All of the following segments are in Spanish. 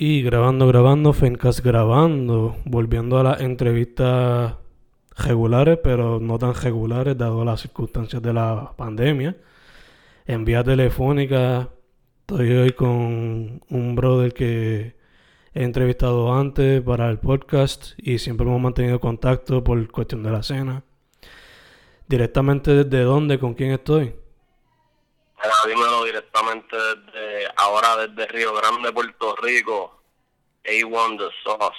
Y grabando, grabando, Fencast grabando, volviendo a las entrevistas regulares, pero no tan regulares, dado las circunstancias de la pandemia. En vía telefónica, estoy hoy con un brother que he entrevistado antes para el podcast y siempre hemos mantenido contacto por cuestión de la cena. Directamente desde dónde, con quién estoy. Dímelo directamente desde ahora desde Río Grande, Puerto Rico. A1 The Sauce.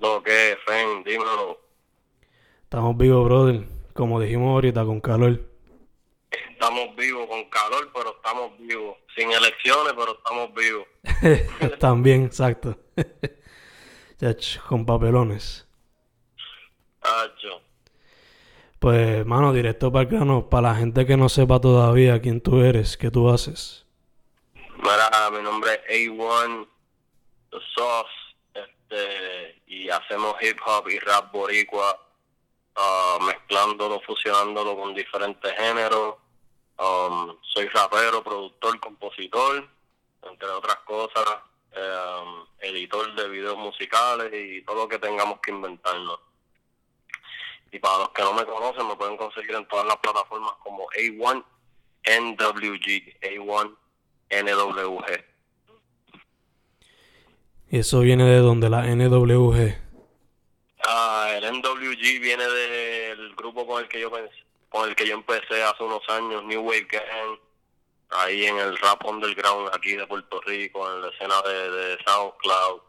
Lo que es, Fen, dímelo. Estamos vivos, brother. Como dijimos ahorita, con calor. Estamos vivos con calor, pero estamos vivos. Sin elecciones, pero estamos vivos. También, exacto. con papelones. Pues, mano, directo para el grano, para la gente que no sepa todavía quién tú eres, qué tú haces. Mira, mi nombre es A1 The Sauce, este, y hacemos hip hop y rap boricua, uh, mezclándolo, fusionándolo con diferentes géneros. Um, soy rapero, productor, compositor, entre otras cosas, um, editor de videos musicales y todo lo que tengamos que inventarnos. Y para los que no me conocen, me pueden conseguir en todas las plataformas como A1NWG, A1NWG. ¿Y eso viene de donde la NWG? Ah, el NWG viene del grupo con el que yo con el que yo empecé hace unos años, New Wave Gang, ahí en el rap underground aquí de Puerto Rico, en la escena de, de SoundCloud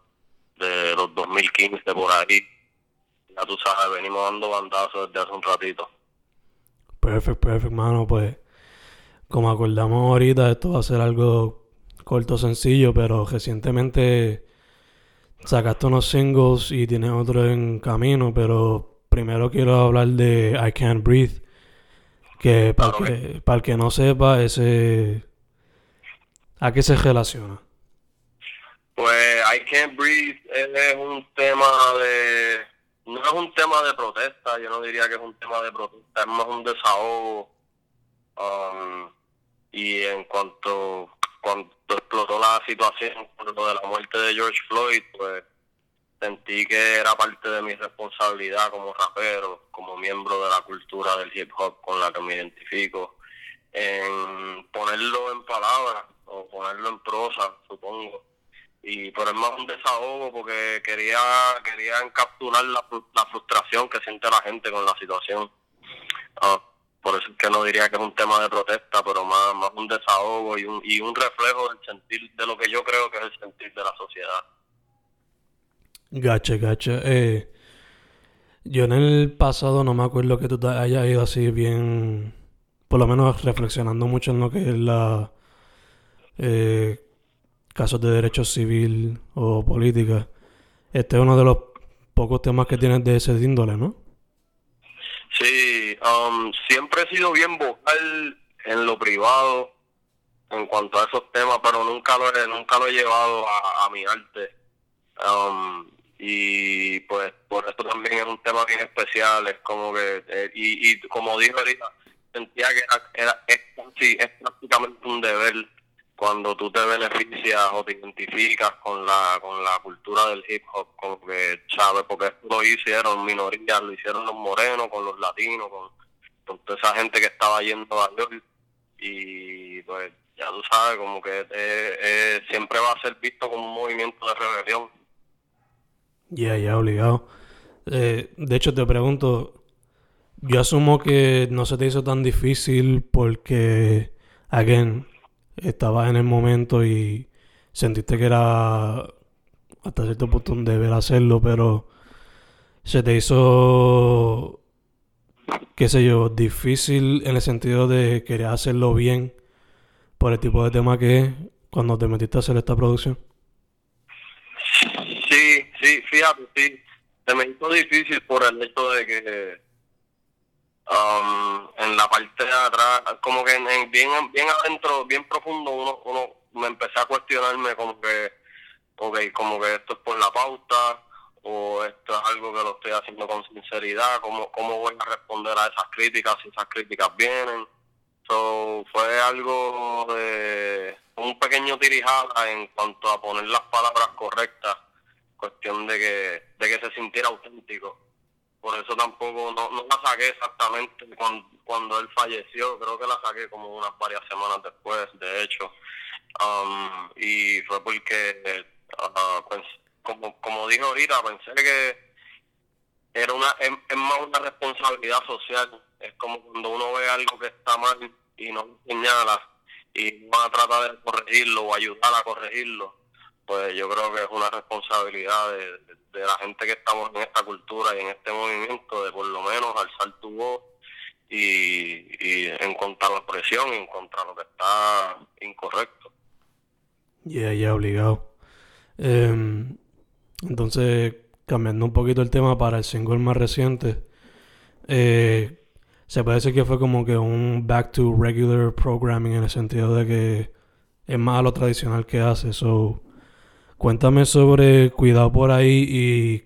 de los 2015 por ahí ya tú sabes, venimos dando bandazos desde hace un ratito. Perfecto, perfecto, mano. Pues, como acordamos ahorita, esto va a ser algo corto, sencillo, pero recientemente sacaste unos singles y tienes otro en camino, pero primero quiero hablar de I Can't Breathe, que para, que, para el que no sepa, ese... ¿A qué se relaciona? Pues I Can't Breathe es un tema de no es un tema de protesta, yo no diría que es un tema de protesta, es más un desahogo. Um, y en cuanto cuando explotó la situación lo de la muerte de George Floyd, pues sentí que era parte de mi responsabilidad como rapero, como miembro de la cultura del hip hop con la que me identifico, en ponerlo en palabras o ponerlo en prosa, supongo y por es más un desahogo porque quería querían capturar la, la frustración que siente la gente con la situación. Ah, por eso es que no diría que es un tema de protesta pero más más un desahogo y un y un reflejo del sentir de lo que yo creo que es el sentir de la sociedad. Gacha gacha eh, yo en el pasado no me acuerdo que tú te hayas ido así bien por lo menos reflexionando mucho en lo que es la eh, casos de derecho civil o política. Este es uno de los pocos temas que tienes de ese índole, ¿no? Sí, um, siempre he sido bien vocal en lo privado en cuanto a esos temas, pero nunca lo he, nunca lo he llevado a, mi arte. Um, y pues por esto también es un tema bien especial, es como que, eh, y, y como dije ahorita, sentía que era, es, es prácticamente un deber cuando tú te beneficias o te identificas con la con la cultura del hip hop, como que, ¿sabes? Porque lo hicieron minorías, lo hicieron los morenos, con los latinos, con, toda esa gente que estaba yendo a York. Y pues ya tú sabes, como que eh, eh, siempre va a ser visto como un movimiento de rebelión. Ya, ya, obligado. Eh, de hecho, te pregunto, yo asumo que no se te hizo tan difícil porque, again, estabas en el momento y sentiste que era hasta cierto punto un deber hacerlo, pero se te hizo, qué sé yo, difícil en el sentido de querer hacerlo bien por el tipo de tema que es cuando te metiste a hacer esta producción. Sí, sí, fíjate, sí. Se me hizo difícil por el hecho de que um, en la parte de atrás, como que en, bien, bien adentro, bien profundo, uno, uno me empecé a cuestionarme como que, okay, como que esto es por la pauta, o esto es algo que lo estoy haciendo con sinceridad, cómo, cómo voy a responder a esas críticas si esas críticas vienen. So, fue algo de un pequeño tirijada en cuanto a poner las palabras correctas, cuestión de que, de que se sintiera auténtico. Por eso tampoco, no, no la saqué exactamente cuando, cuando él falleció, creo que la saqué como unas varias semanas después, de hecho. Um, y fue porque, uh, pues, como, como dije ahorita, pensé que era una es, más una responsabilidad social. Es como cuando uno ve algo que está mal y no lo señala y va a tratar de corregirlo o ayudar a corregirlo, pues yo creo que es una responsabilidad de, de, la gente que estamos en esta cultura y en este movimiento de por lo menos alzar tu voz y, y en contra la presión, en contra lo que está incorrecto. Ya, ya, obligado. Em, entonces, cambiando un poquito el tema para el single más reciente, eh, se puede decir que fue como que un back to regular programming en el sentido de que es más a lo tradicional que hace. So, cuéntame sobre Cuidado por ahí y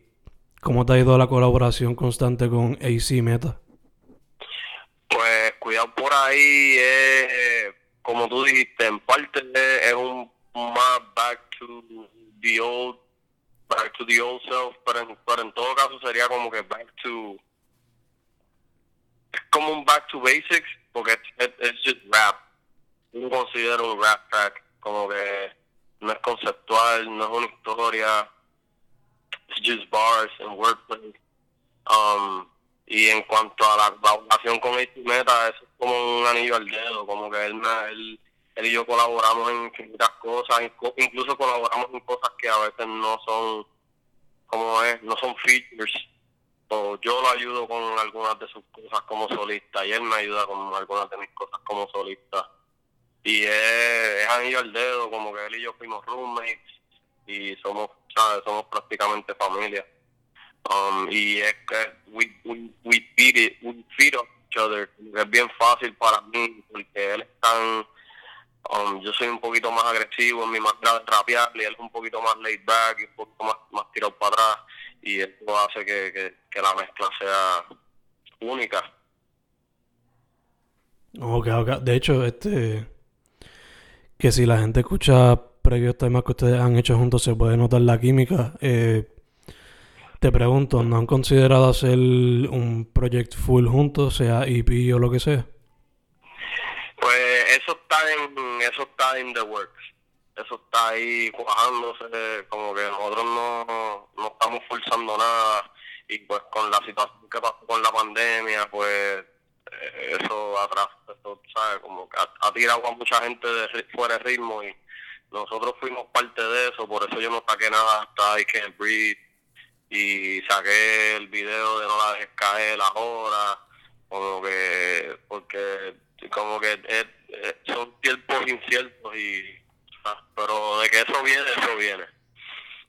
cómo te ha ido la colaboración constante con AC Meta. Pues Cuidado por ahí es, como tú dijiste, en parte es un más back to the old back to the old self, pero en, pero en todo caso sería como que back to es como un back to basics porque es, just rap. Yo considero un rap track como que no es conceptual, no es una historia, es just bars and wordplay. Um, y en cuanto a la colaboración con AC Meta, eso es como un anillo al dedo, como que él, él, él y yo colaboramos en infinitas cosas, incluso colaboramos en cosas que a veces no son, como es, no son features. O yo lo ayudo con algunas de sus cosas como solista y él me ayuda con algunas de mis cosas como solista. Y es, es anillo al dedo, como que él y yo fuimos roommates y somos, ¿sabes? Somos prácticamente familia. Um, y es que we, we, we beat we feed each other. Es bien fácil para mí porque él es tan Um, yo soy un poquito más agresivo en mi manera de rapear y él es un poquito más laid back y un poquito más, más tirado para atrás y esto hace que, que, la mezcla sea única. Ok, ok. De hecho, este que si la gente escucha previos temas que ustedes han hecho juntos se puede notar la química. Eh, te pregunto, ¿no han considerado hacer un proyecto full juntos, sea EP o lo que sea? Pues eso está en eso está en the works. Eso está ahí cuajándose, como que nosotros no, no estamos forzando nada y pues con la situación que pasó con la pandemia, pues eso atrás, eso, ¿sabes? Como que ha, tirado a mucha gente de fuera de ritmo y nosotros fuimos parte de eso, por eso yo no saqué nada hasta I Can't Breathe y saqué el video de No la dejes caer ahora, como que, porque como que son tiempos inciertos y pero de que eso viene eso viene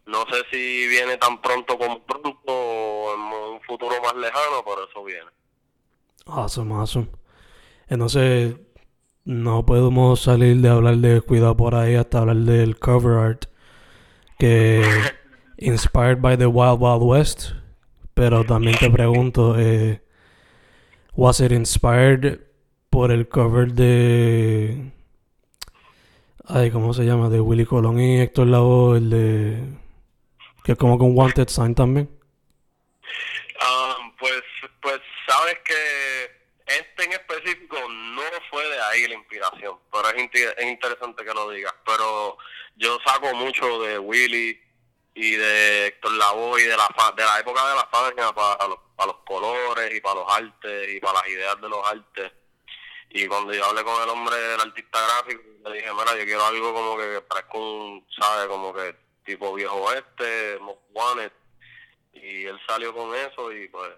no sé si viene tan pronto como pronto o en un futuro más lejano pero eso viene awesome awesome entonces no podemos salir de hablar de cuidado por ahí hasta hablar del cover art que inspired by the Wild Wild West pero también te pregunto eh, was it inspired por el cover de. Ay, ¿cómo se llama? De Willy Colón y Héctor Lavoe, el de. Que es como con Wanted Sign también. Um, pues, pues sabes que este en específico no fue de ahí la inspiración, pero es, interesante que lo digas. Pero yo saco mucho de Willy y de Héctor Lavoe y de la, de la época de la fábrica para los, para los colores y para los artes y para las ideas de los artes y cuando yo hablé con el hombre, el artista gráfico, le dije, mira, yo quiero algo como que parezca un, ¿sabes? Como que tipo viejo oeste, Most Y él salió con eso y pues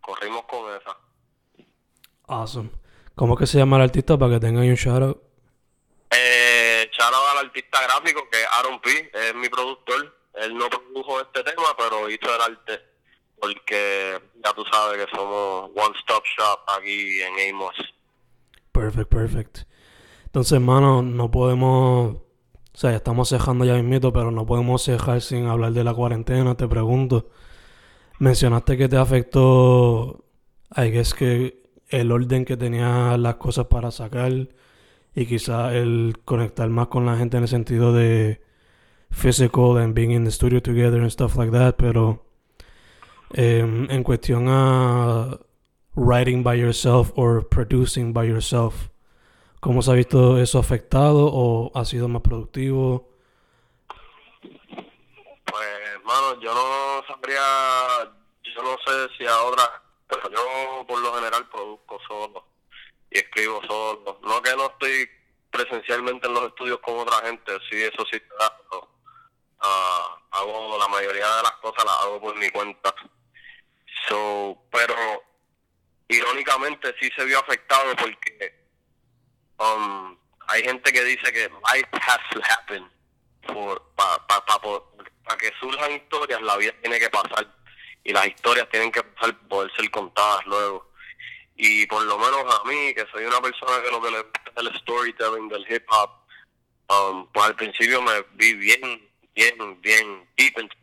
corrimos con esa. Awesome. ¿Cómo que se llama el artista para que tengan un shout Eh, shout al artista gráfico que es Aaron P, es mi productor. Él no produjo este tema, pero hizo el arte. Porque ya tú sabes que somos One Stop Shop aquí en Amos. Perfect, perfect. Entonces, hermano, no podemos. O sea, ya estamos cejando ya mismito, pero no podemos cejar sin hablar de la cuarentena. Te pregunto. Mencionaste que te afectó. I guess que el orden que tenías las cosas para sacar. Y quizás el conectar más con la gente en el sentido de physical and being in the studio together and stuff like that. Pero Em, en cuestión a writing by yourself or producing by yourself, ¿cómo se ha visto eso afectado o ha sido más productivo? Hermano, yo no sabría, yo no sé si ahora, pero yo por lo general produzco solo y escribo solo. No que no estoy presencialmente en los estudios con otra gente, sí, eso sí. Ah, hago la mayoría de las cosas las hago por mi cuenta. So, pero irónicamente sí se vio afectado porque um, hay gente que dice que life has to happen para pa, pa, que surjan historias la vida tiene que pasar. Y las historias tienen que pasar, poder ser contadas luego. Y por lo menos a mí, que soy una persona que lo que le gusta es el storytelling del hip hop, um, pues al principio me vi bien, bien, bien deep into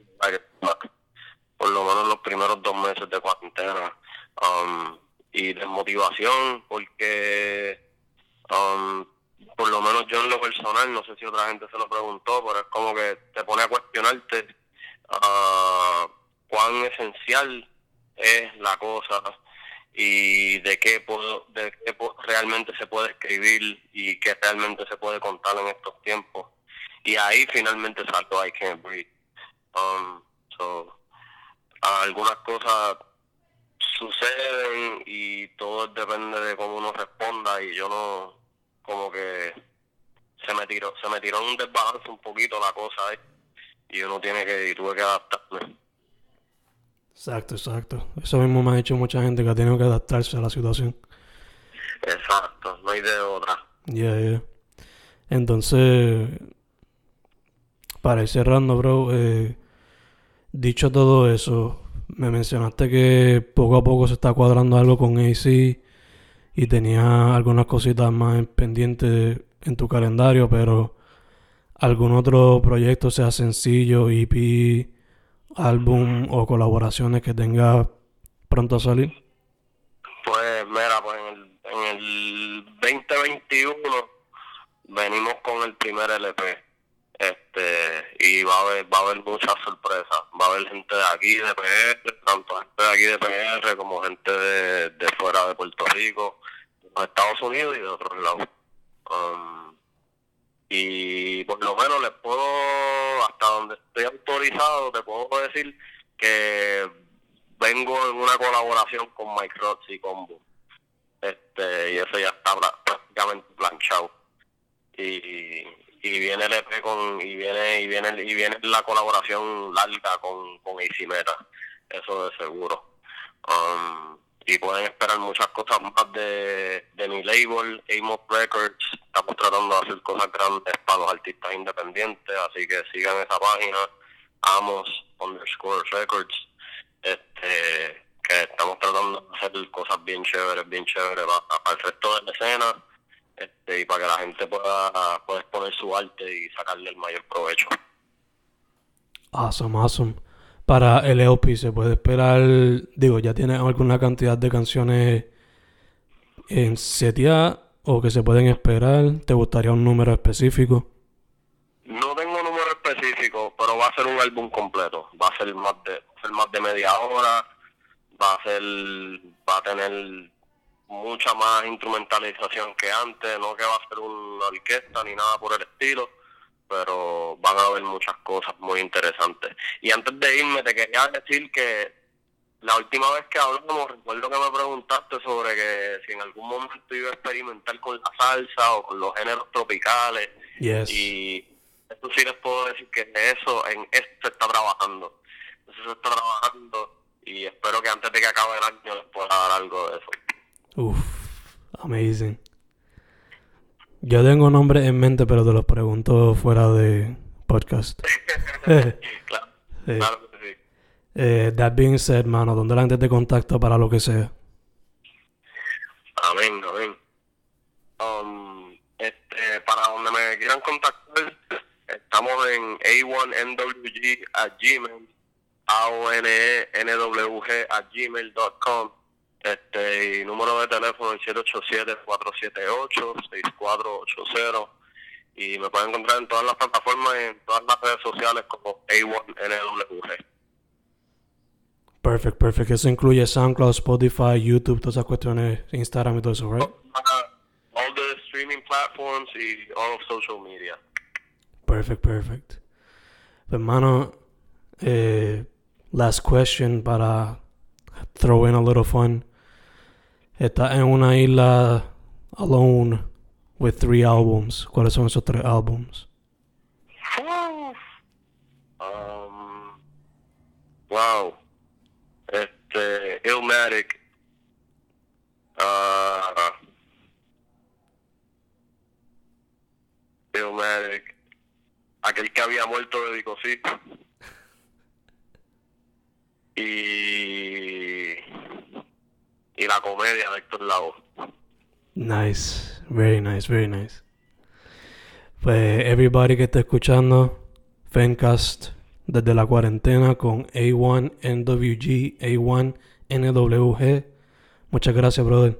por lo menos los primeros dos meses de cuarentena. Um, y desmotivación, porque um, por lo menos yo en lo personal, no sé si otra gente se lo preguntó, pero es como que te pone a cuestionarte uh, cuán esencial es la cosa y de qué puedo, de qué realmente se puede escribir y qué realmente se puede contar en estos tiempos. Y ahí finalmente saltó I Can't Breathe. Um, so, algunas cosas suceden y todo depende de cómo uno responda y yo no, como que se me tiró, se me tiró un desbalance un poquito la cosa ¿eh? y uno tiene que, y tuve que adaptarme. Exacto, exacto. Eso mismo me ha dicho mucha gente que ha tenido que adaptarse a la situación. Exacto, no hay de otra. Ya, ya. Entonces, para ir cerrando, bro, eh, dicho todo eso, me mencionaste que poco a poco se está cuadrando algo con AC y tenía algunas cositas más pendientes en tu calendario, pero algún otro proyecto, sea sencillo, EP, álbum o colaboraciones que tenga pronto a salir? Pues mira, pues en el, en el 2021 venimos con el primer LP este y va a haber va a haber muchas sorpresas va a haber gente de aquí de PR tanto gente de aquí de PR como gente de, de fuera de Puerto Rico de los Estados Unidos y de otros lados um, y por lo menos les puedo, hasta donde estoy autorizado, te puedo decir que vengo en una colaboración con Mike Rods y Combo. Este, y eso ya está prácticamente planchado. Y, y viene el EP con, y viene, y viene, y viene la colaboración larga con, con eso de seguro. Um, y pueden esperar muchas cosas más de, de mi label, Amos Records. Estamos tratando de hacer cosas grandes para los artistas independientes, así que sigan esa página, Amos underscore Records, este, que estamos tratando de hacer cosas bien chéveres, bien chéveres para, el resto de la escena este, y para que la gente pueda, pueda exponer su arte y sacarle el mayor provecho. Awesome, awesome para el EOP se puede esperar, digo, ya tiene alguna cantidad de canciones en setia o que se pueden esperar? ¿Te gustaría un número específico? No tengo número específico, pero va a ser un álbum completo. Va a ser más de, ser más de media hora, va a ser, va a tener mucha más instrumentalización que antes, no que va a ser una orquesta ni nada por el estilo pero van a haber muchas cosas muy interesantes. Y antes de irme, te quería decir que la última vez que hablamos, recuerdo que me preguntaste sobre que si en algún momento iba a experimentar con la salsa o con los géneros tropicales. Y eso sí les puedo decir que eso, en esto se está trabajando. Eso se está trabajando y espero que antes de que acabe el año les pueda dar algo de eso. Uf, amazing. Yo tengo nombres en mente, pero te los pregunto fuera de podcast. claro, claro que sí. Eh, that being said, mano, ¿dónde la gente te contacta para lo que sea? Amén, amén. Um, este, para donde me quieran contactar, estamos en a1nwg a gmail, a o n e n w g a gmail.com este, y número de teléfono el 787-478-6480. Y me pueden encontrar en todas las plataformas y en todas las redes sociales como A1NWG. Perfect, perfect. Eso incluye SoundCloud, Spotify, YouTube, todas esas cuestiones, Instagram y todo eso, right? Uh, all the streaming platforms y all of social media. Perfect, perfect. Pues, hermano, eh, last question para throw in a little fun. Estás en una isla alone with three albums. ¿Cuáles son esos tres álbums? Um, wow. Este, Illmatic. Uh, Illmatic. Aquel que había muerto de Dicosí. Y. La comedia de Héctor Lavoe. Nice, very nice, very nice. Pues everybody que está escuchando, Fencast desde la cuarentena con A1NWG, A1NWG. Muchas gracias, brother.